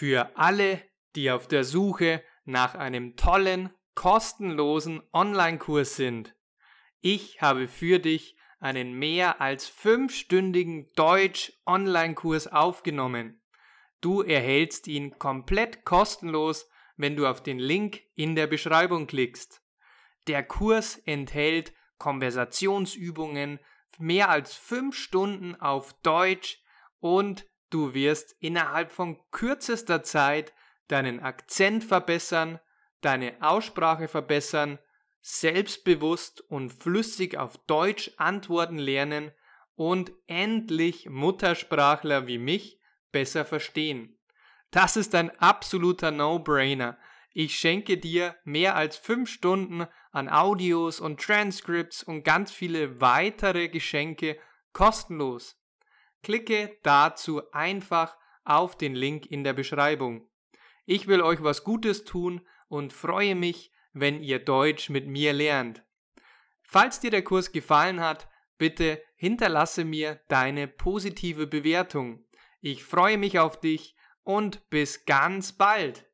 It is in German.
Für alle, die auf der Suche nach einem tollen, kostenlosen Online-Kurs sind. Ich habe für dich einen mehr als fünfstündigen Deutsch-Online-Kurs aufgenommen. Du erhältst ihn komplett kostenlos, wenn du auf den Link in der Beschreibung klickst. Der Kurs enthält Konversationsübungen, mehr als fünf Stunden auf Deutsch und du wirst innerhalb von kürzester Zeit deinen Akzent verbessern, deine Aussprache verbessern, selbstbewusst und flüssig auf Deutsch antworten lernen und endlich Muttersprachler wie mich besser verstehen. Das ist ein absoluter No-Brainer. Ich schenke dir mehr als fünf Stunden an Audios und Transcripts und ganz viele weitere Geschenke kostenlos. Klicke dazu einfach auf den Link in der Beschreibung. Ich will euch was Gutes tun und freue mich, wenn ihr Deutsch mit mir lernt. Falls dir der Kurs gefallen hat, bitte hinterlasse mir deine positive Bewertung. Ich freue mich auf dich und bis ganz bald.